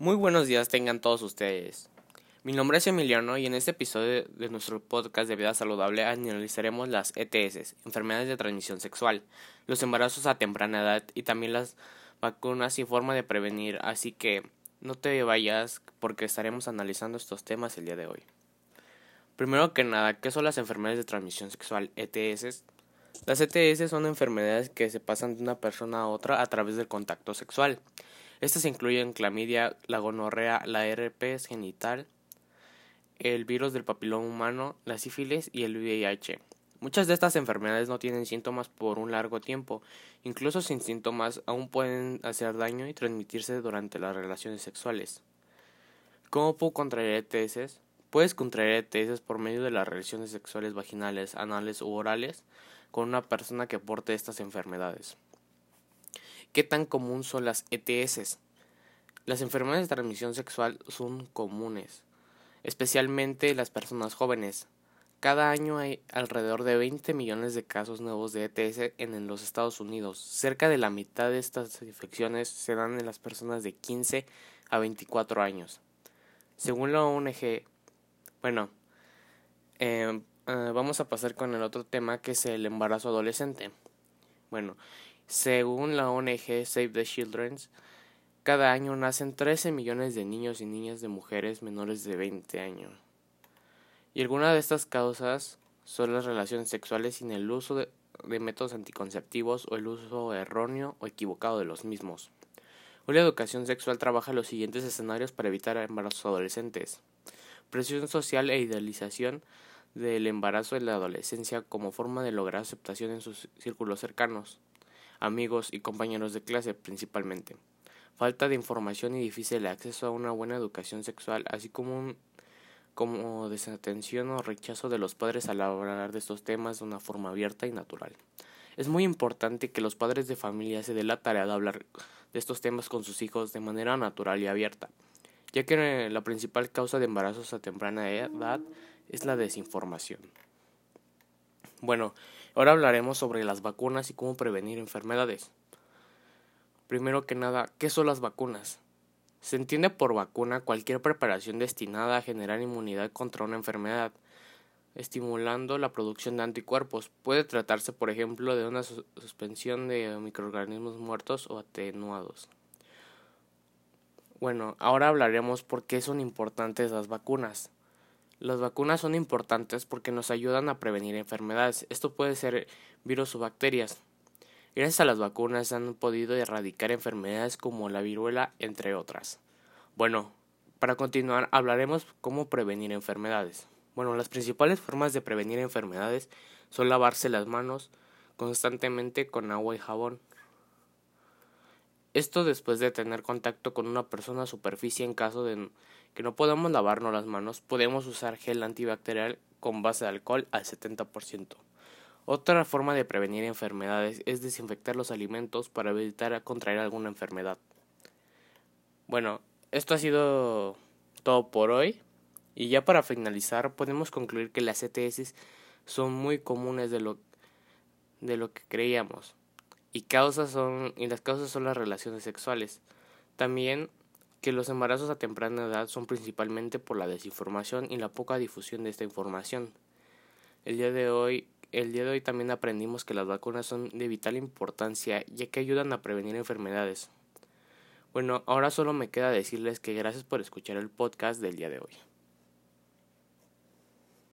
Muy buenos días tengan todos ustedes. Mi nombre es Emiliano y en este episodio de nuestro podcast de vida saludable analizaremos las ETS, enfermedades de transmisión sexual, los embarazos a temprana edad y también las vacunas y forma de prevenir, así que no te vayas porque estaremos analizando estos temas el día de hoy. Primero que nada, ¿qué son las enfermedades de transmisión sexual ETS? Las ETS son enfermedades que se pasan de una persona a otra a través del contacto sexual. Estas incluyen clamidia, la gonorrea, la herpes genital, el virus del papilón humano, la sífilis y el VIH. Muchas de estas enfermedades no tienen síntomas por un largo tiempo, incluso sin síntomas aún pueden hacer daño y transmitirse durante las relaciones sexuales. ¿Cómo puedo contraer ETS? Puedes contraer ETS por medio de las relaciones sexuales vaginales, anales u orales con una persona que porte estas enfermedades. ¿Qué tan común son las ETS? Las enfermedades de transmisión sexual son comunes, especialmente las personas jóvenes. Cada año hay alrededor de 20 millones de casos nuevos de ETS en los Estados Unidos. Cerca de la mitad de estas infecciones se dan en las personas de 15 a 24 años. Según la ONG, bueno, eh, Ah, vamos a pasar con el otro tema que es el embarazo adolescente. Bueno, según la ONG Save the Children, cada año nacen 13 millones de niños y niñas de mujeres menores de 20 años. Y algunas de estas causas son las relaciones sexuales sin el uso de, métodos anticonceptivos o el uso erróneo o equivocado de los mismos. Hoy la educación sexual trabaja los siguientes escenarios para evitar embarazos adolescentes. Presión social e idealización del embarazo en la adolescencia como forma de lograr aceptación en sus círculos cercanos, amigos y compañeros de clase principalmente. Falta de información y difícil acceso a una buena educación sexual, así como como desatención o rechazo de los padres al hablar de estos temas de una forma abierta y natural. Es muy importante que los padres de familia se den la tarea de hablar de estos temas con sus hijos de manera natural y abierta, ya que la principal causa de embarazos a temprana edad es la desinformación. Bueno, ahora hablaremos sobre las vacunas y cómo prevenir enfermedades. Primero que nada, ¿qué son las vacunas? Se entiende por vacuna cualquier preparación destinada a generar inmunidad contra una enfermedad, estimulando la producción de anticuerpos. Puede tratarse, por ejemplo, de una suspensión de microorganismos muertos o atenuados. Bueno, ahora hablaremos por qué son importantes las vacunas. Las vacunas son importantes porque nos ayudan a prevenir enfermedades. Esto puede ser virus o bacterias. Gracias a las vacunas se han podido erradicar enfermedades como la viruela, entre otras. Bueno, para continuar hablaremos cómo prevenir enfermedades. Bueno, las principales formas de prevenir enfermedades son lavarse las manos constantemente con agua y jabón. Esto después de tener contacto con una persona superficie en caso de que no podamos lavarnos las manos, podemos usar gel antibacterial con base de alcohol al 70%. Otra forma de prevenir enfermedades es desinfectar los alimentos para evitar contraer alguna enfermedad. Bueno, esto ha sido todo por hoy. Y ya para finalizar, podemos concluir que las ETS son muy comunes de lo, de lo que creíamos y causas son y las causas son las relaciones sexuales. También que los embarazos a temprana edad son principalmente por la desinformación y la poca difusión de esta información. El día de hoy, el día de hoy también aprendimos que las vacunas son de vital importancia ya que ayudan a prevenir enfermedades. Bueno, ahora solo me queda decirles que gracias por escuchar el podcast del día de hoy.